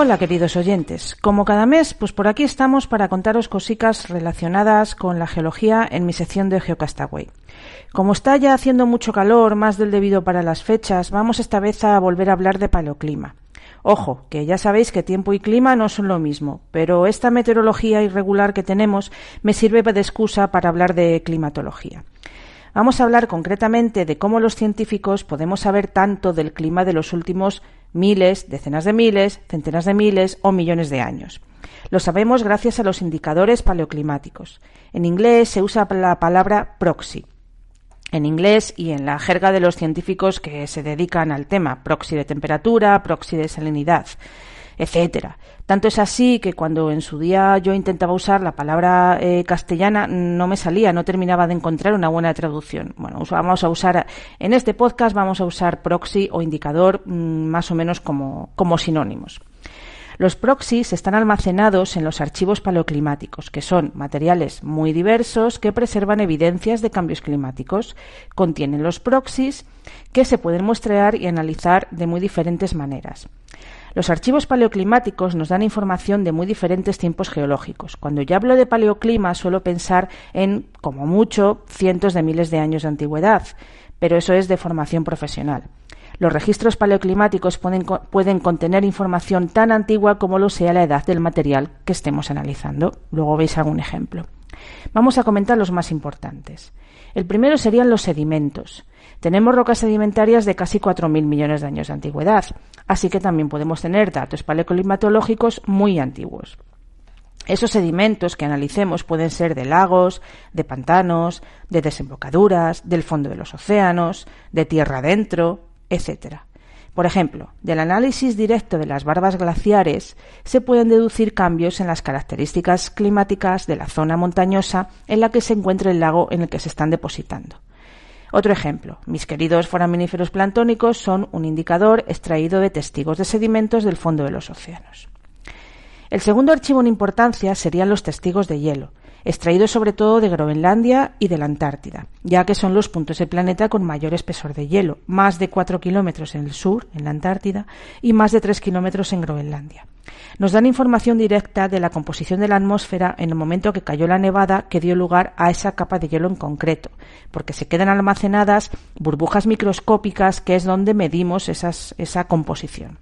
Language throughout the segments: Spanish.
Hola queridos oyentes, como cada mes, pues por aquí estamos para contaros cositas relacionadas con la geología en mi sección de Geocastaway. Como está ya haciendo mucho calor, más del debido para las fechas, vamos esta vez a volver a hablar de paleoclima. Ojo, que ya sabéis que tiempo y clima no son lo mismo, pero esta meteorología irregular que tenemos me sirve de excusa para hablar de climatología. Vamos a hablar concretamente de cómo los científicos podemos saber tanto del clima de los últimos miles, decenas de miles, centenas de miles o millones de años. Lo sabemos gracias a los indicadores paleoclimáticos. En inglés se usa la palabra proxy. En inglés y en la jerga de los científicos que se dedican al tema, proxy de temperatura, proxy de salinidad etcétera. Tanto es así que cuando en su día yo intentaba usar la palabra eh, castellana no me salía, no terminaba de encontrar una buena traducción. Bueno, vamos a usar en este podcast vamos a usar proxy o indicador mm, más o menos como, como sinónimos. Los proxies están almacenados en los archivos paleoclimáticos, que son materiales muy diversos que preservan evidencias de cambios climáticos. Contienen los proxies que se pueden muestrear y analizar de muy diferentes maneras. Los archivos paleoclimáticos nos dan información de muy diferentes tiempos geológicos. Cuando yo hablo de paleoclima suelo pensar en, como mucho, cientos de miles de años de antigüedad, pero eso es de formación profesional. Los registros paleoclimáticos pueden, pueden, contener información tan antigua como lo sea la edad del material que estemos analizando. Luego veis algún ejemplo. Vamos a comentar los más importantes. El primero serían los sedimentos. Tenemos rocas sedimentarias de casi 4.000 millones de años de antigüedad, así que también podemos tener datos paleoclimatológicos muy antiguos. Esos sedimentos que analicemos pueden ser de lagos, de pantanos, de desembocaduras, del fondo de los océanos, de tierra adentro, etc. Por ejemplo, del análisis directo de las barbas glaciares se pueden deducir cambios en las características climáticas de la zona montañosa en la que se encuentra el lago en el que se están depositando. Otro ejemplo, mis queridos foraminíferos planctónicos son un indicador extraído de testigos de sedimentos del fondo de los océanos. El segundo archivo en importancia serían los testigos de hielo, extraídos sobre todo de Groenlandia y de la Antártida, ya que son los puntos del planeta con mayor espesor de hielo, más de 4 kilómetros en el sur, en la Antártida, y más de 3 kilómetros en Groenlandia. Nos dan información directa de la composición de la atmósfera en el momento que cayó la nevada que dio lugar a esa capa de hielo en concreto, porque se quedan almacenadas burbujas microscópicas que es donde medimos esa composición.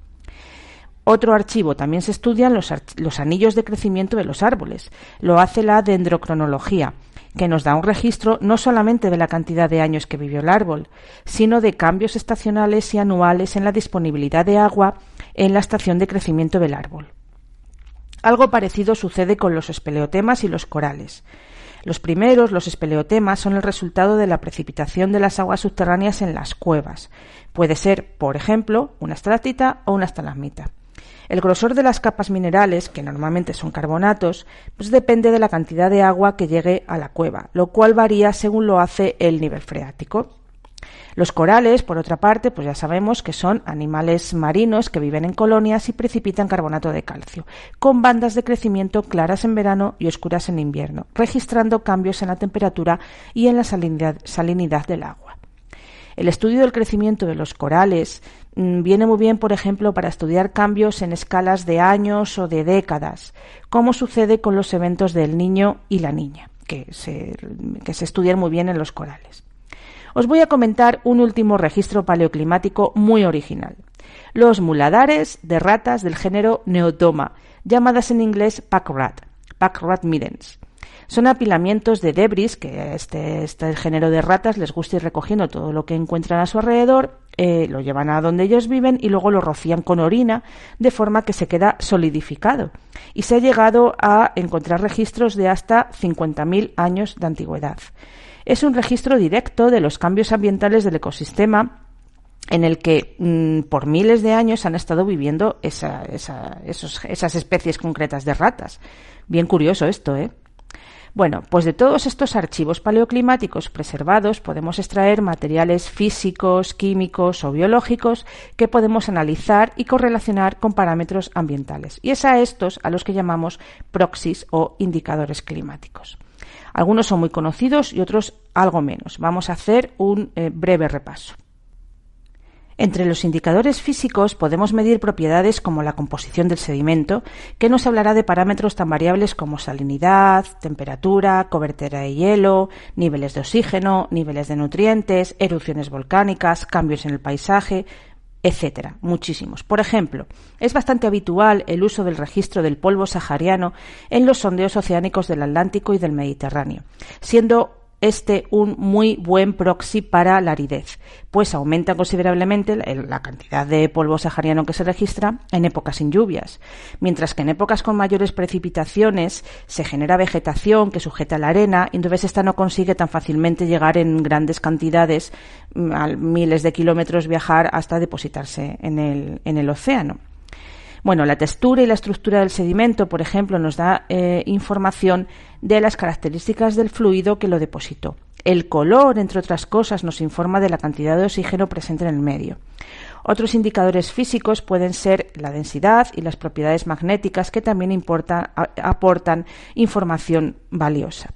Otro archivo también se estudian los, los anillos de crecimiento de los árboles. Lo hace la dendrocronología, que nos da un registro no solamente de la cantidad de años que vivió el árbol, sino de cambios estacionales y anuales en la disponibilidad de agua en la estación de crecimiento del árbol. Algo parecido sucede con los espeleotemas y los corales. Los primeros, los espeleotemas, son el resultado de la precipitación de las aguas subterráneas en las cuevas. Puede ser, por ejemplo, una estrátita o una estalagmita. El grosor de las capas minerales, que normalmente son carbonatos, pues depende de la cantidad de agua que llegue a la cueva, lo cual varía según lo hace el nivel freático. Los corales, por otra parte, pues ya sabemos que son animales marinos que viven en colonias y precipitan carbonato de calcio, con bandas de crecimiento claras en verano y oscuras en invierno, registrando cambios en la temperatura y en la salinidad, del agua. El estudio del crecimiento de los corales mm, viene muy bien, por ejemplo, para estudiar cambios en escalas de años o de décadas, como sucede con los eventos del niño y la niña, que se, que se estudian muy bien en los corales. Os voy a comentar un último registro paleoclimático muy original. Los muladares de ratas del género Neotoma, llamadas en inglés packrat, packrat middens. Son apilamientos de debris que este, este género de ratas les gusta ir recogiendo todo lo que encuentran a su alrededor, eh, lo llevan a donde ellos viven y luego lo rocían con orina de forma que se queda solidificado. Y se ha llegado a encontrar registros de hasta 50.000 años de antigüedad. Es un registro directo de los cambios ambientales del ecosistema en el que mm, por miles de años han estado viviendo esas especies concretas de ratas. Bien curioso esto, ¿eh? Bueno, pues de todos estos archivos paleoclimáticos preservados podemos extraer materiales físicos, químicos o biológicos que podemos analizar y correlacionar con parámetros ambientales. Y es a estos a los que llamamos proxies o indicadores climáticos. Algunos son muy conocidos y otros algo menos. Vamos a hacer un eh, breve repaso. Entre los indicadores físicos podemos medir propiedades como la composición del sedimento, que nos hablará de parámetros tan variables como salinidad, temperatura, cobertura de hielo, niveles de oxígeno, niveles de nutrientes, erupciones volcánicas, cambios en el paisaje, etcétera, muchísimos. Por ejemplo, es bastante habitual el uso del registro del polvo sahariano en los sondeos oceánicos del Atlántico y del Mediterráneo, siendo este un muy buen proxy para la aridez, pues aumenta considerablemente la cantidad de polvo sahariano que se registra en épocas sin lluvias, mientras que en épocas con mayores precipitaciones se genera vegetación que sujeta la arena y entonces esta no consigue tan fácilmente llegar en grandes cantidades, mm, a miles de kilómetros viajar hasta depositarse en el, en el océano. Bueno, la textura y la estructura del sedimento, por ejemplo, nos da eh, información de las características del fluido que lo depositó. El color, entre otras cosas, nos informa de la cantidad de oxígeno presente en el medio. Otros indicadores físicos pueden ser la densidad y las propiedades magnéticas que también aportan información valiosa.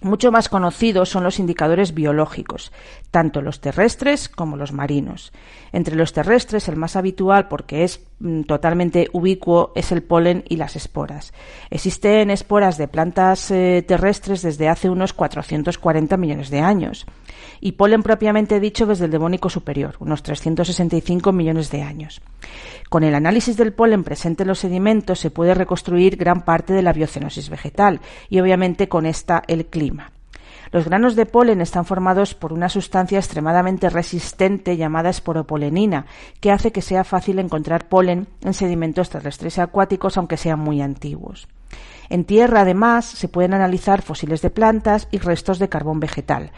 Mucho más conocidos son los indicadores biológicos, tanto los terrestres como los marinos. Entre los terrestres, el más habitual, porque es totalmente ubicuo, es el polen y las esporas. Existen esporas de plantas eh, terrestres desde hace unos 440 millones de años y polen propiamente dicho desde el Devónico superior, unos 365 millones de años. Con el análisis del polen presente en los sedimentos se puede reconstruir gran parte de la biocenosis vegetal y obviamente con esta el clima. Los granos de polen están formados por una sustancia extremadamente resistente llamada esporopolenina, que hace que sea fácil encontrar polen en sedimentos terrestres y acuáticos, aunque sean muy antiguos. En tierra, además, se pueden analizar fósiles de plantas y restos de carbón vegetal.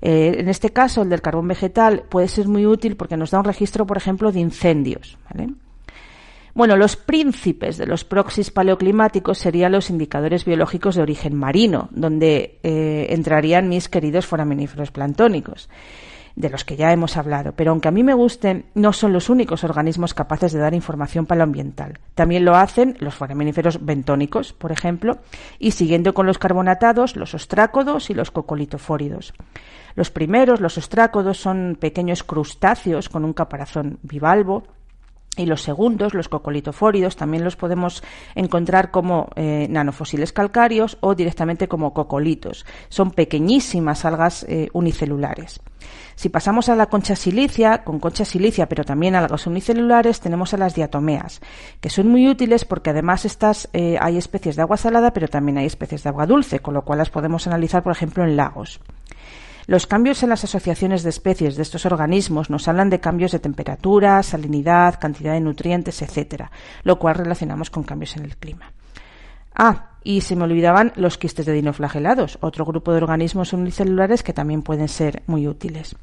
Eh, en este caso, el del carbón vegetal puede ser muy útil porque nos da un registro, por ejemplo, de incendios. Bueno, los príncipes de los proxies paleoclimáticos serían los indicadores biológicos de origen marino, donde eh, entrarían mis queridos foraminíferos planctónicos de los que ya hemos hablado, pero aunque a mí me gusten, no son los únicos organismos capaces de dar información paleoambiental. También lo hacen los foraminíferos bentónicos, por ejemplo, y siguiendo con los carbonatados, los ostrácodos y los cocolitofóridos. Los primeros, los ostrácodos, son pequeños crustáceos con un caparazón bivalvo, y los segundos, los cocolitofóridos, también los podemos encontrar como eh, nanofósiles calcáreos o directamente como cocolitos. Son pequeñísimas algas eh, unicelulares. Si pasamos a la concha silicia, con concha silicia, pero también algas unicelulares, tenemos a las diatomeas, que son muy útiles porque además estas eh, hay especies de agua salada, pero también hay especies de agua dulce, con lo cual las podemos analizar, por ejemplo, en lagos. Los cambios en las asociaciones de especies de estos organismos nos hablan de cambios de temperatura, salinidad, cantidad de nutrientes, etcétera, lo cual relacionamos con cambios en el clima. Ah, y se me olvidaban los quistes de dinoflagelados, otro grupo de organismos unicelulares que también pueden ser muy útiles.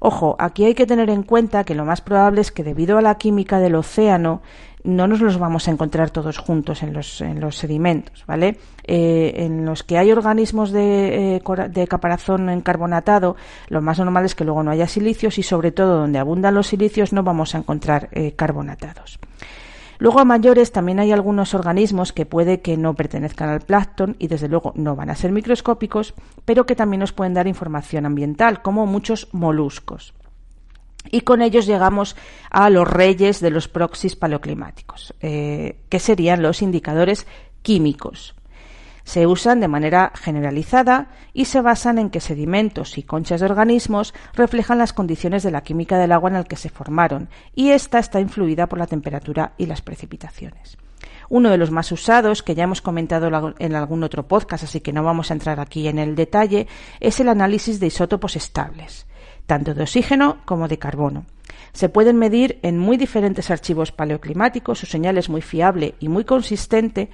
Ojo, aquí hay que tener en cuenta que lo más probable es que debido a la química del océano no nos los vamos a encontrar todos juntos en los, en los sedimentos, ¿vale? Eh, en los que hay organismos de, eh, de, caparazón encarbonatado, lo más normal es que luego no haya silicios y sobre todo donde abundan los silicios no vamos a encontrar eh, carbonatados. Luego a mayores también hay algunos organismos que puede que no pertenezcan al plancton y desde luego no van a ser microscópicos, pero que también nos pueden dar información ambiental, como muchos moluscos. Y con ellos llegamos a los reyes de los proxies paleoclimáticos, eh, que serían los indicadores químicos se usan de manera generalizada y se basan en que sedimentos y conchas de organismos reflejan las condiciones de la química del agua en el que se formaron y ésta está influida por la temperatura y las precipitaciones. Uno de los más usados, que ya hemos comentado en algún otro podcast, así que no vamos a entrar aquí en el detalle, es el análisis de isótopos estables, tanto de oxígeno como de carbono. Se pueden medir en muy diferentes archivos paleoclimáticos, su señal es muy fiable y muy consistente,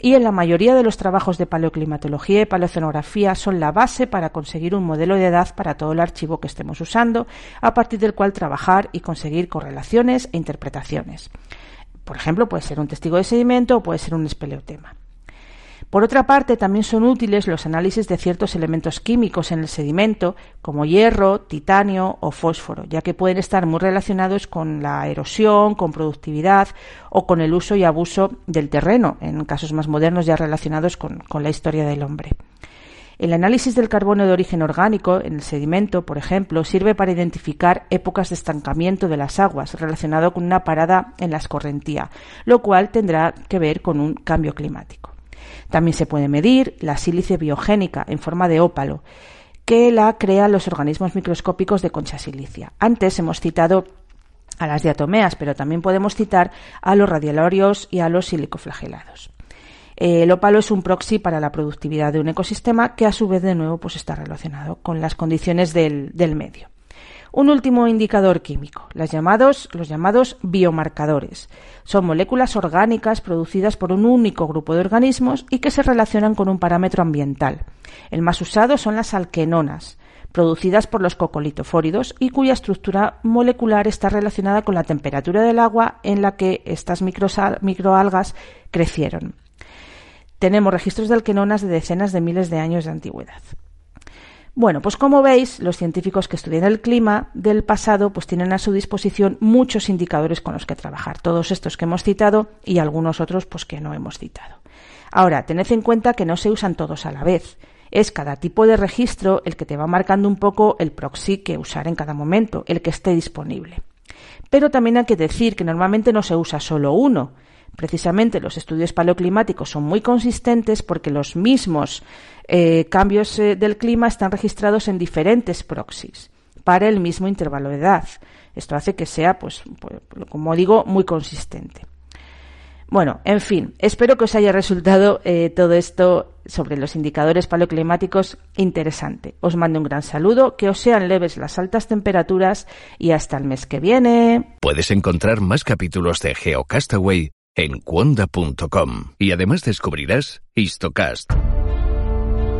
y en la mayoría de los trabajos de paleoclimatología y paleocenografía son la base para conseguir un modelo de edad para todo el archivo que estemos usando, a partir del cual trabajar y conseguir correlaciones e interpretaciones. Por ejemplo, puede ser un testigo de sedimento o puede ser un espeleotema. Por otra parte, también son útiles los análisis de ciertos elementos químicos en el sedimento, como hierro, titanio o fósforo, ya que pueden estar muy relacionados con la erosión, con productividad o con el uso y abuso del terreno, en casos más modernos ya relacionados con, la historia del hombre. El análisis del carbono de origen orgánico en el sedimento, por ejemplo, sirve para identificar épocas de estancamiento de las aguas relacionado con una parada en la escorrentía, lo cual tendrá que ver con un cambio climático. También se puede medir la sílice biogénica en forma de ópalo, que la crean los organismos microscópicos de concha silicia. Antes hemos citado a las diatomeas, pero también podemos citar a los radiolarios y a los silicoflagelados. El ópalo es un proxy para la productividad de un ecosistema que a su vez de nuevo pues está relacionado con las condiciones del medio. Un último indicador químico, los llamados, biomarcadores. Son moléculas orgánicas producidas por un único grupo de organismos y que se relacionan con un parámetro ambiental. El más usado son las alquenonas, producidas por los cocolitofóridos y cuya estructura molecular está relacionada con la temperatura del agua en la que estas microalgas crecieron. Tenemos registros de alquenonas de decenas de miles de años de antigüedad. Bueno, pues como veis, los científicos que estudian el clima del pasado pues tienen a su disposición muchos indicadores con los que trabajar, todos estos que hemos citado y algunos otros pues que no hemos citado. Ahora, tened en cuenta que no se usan todos a la vez. Es cada tipo de registro el que te va marcando un poco el proxy que usar en cada momento, el que esté disponible. Pero también hay que decir que normalmente no se usa solo uno, Precisamente los estudios paleoclimáticos son muy consistentes porque los mismos eh, cambios eh, del clima están registrados en diferentes proxies para el mismo intervalo de edad. Esto hace que sea, pues, pues, como digo, muy consistente. Bueno, en fin, espero que os haya resultado eh, todo esto sobre los indicadores paleoclimáticos interesante. Os mando un gran saludo, que os sean leves las altas temperaturas y hasta el mes que viene. Puedes encontrar más capítulos de GeoCastaway en cuonda.com y además descubrirás Histocast,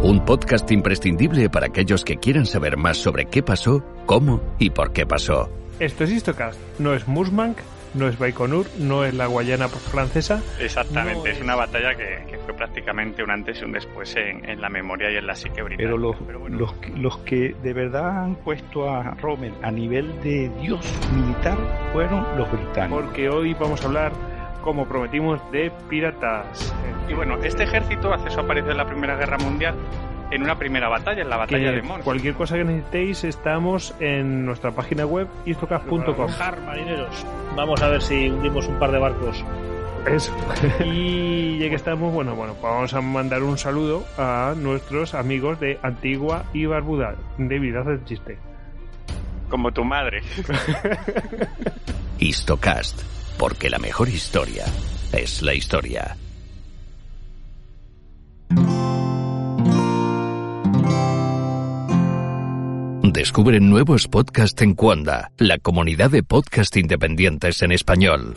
un podcast imprescindible para aquellos que quieran saber más sobre qué pasó, cómo y por qué pasó. Esto es Histocast, no es Musmank, no es Baikonur, no es la Guayana francesa. Exactamente, es... una batalla que, fue prácticamente un antes y un después en, la memoria y en la psique británica. Pero, los, los, los, que de verdad han puesto a Rommel a nivel de dios militar fueron los británicos. Porque hoy vamos a hablar como prometimos, de piratas. Y bueno, este ejército hace su aparición en la Primera Guerra Mundial en una primera batalla, en la batalla de Mons. Cualquier cosa que necesitéis, estamos en nuestra página web istocaf.com. marineros. Vamos a ver si hundimos un par de barcos. Eso. y ya que estamos, bueno, bueno, pues vamos a mandar un saludo a nuestros amigos de Antigua y Barbuda. David, haz el chiste. Como tu madre. Histocast porque la mejor historia es la historia. Descubre nuevos podcasts en Cuanda, la comunidad de podcast independientes en español.